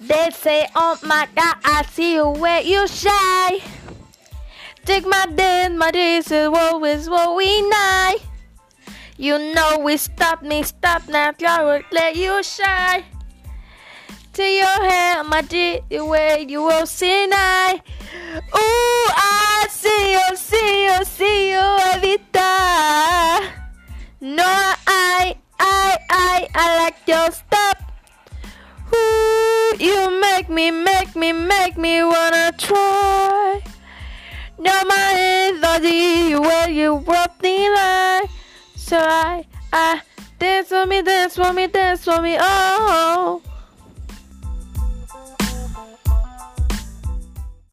They say, oh my god, I see you where you shine. Take my day, my days is always what we night. You know we stop me, stop now, I will let you shine. To your hair, my dear, the way you will see night. Ooh, I see you, see you, see you every time. No, I, I, I, I like your stuff. Make me, make me, make me wanna try. No, my the way you walk me line. So I, I dance for me, dance for me, dance for me, oh.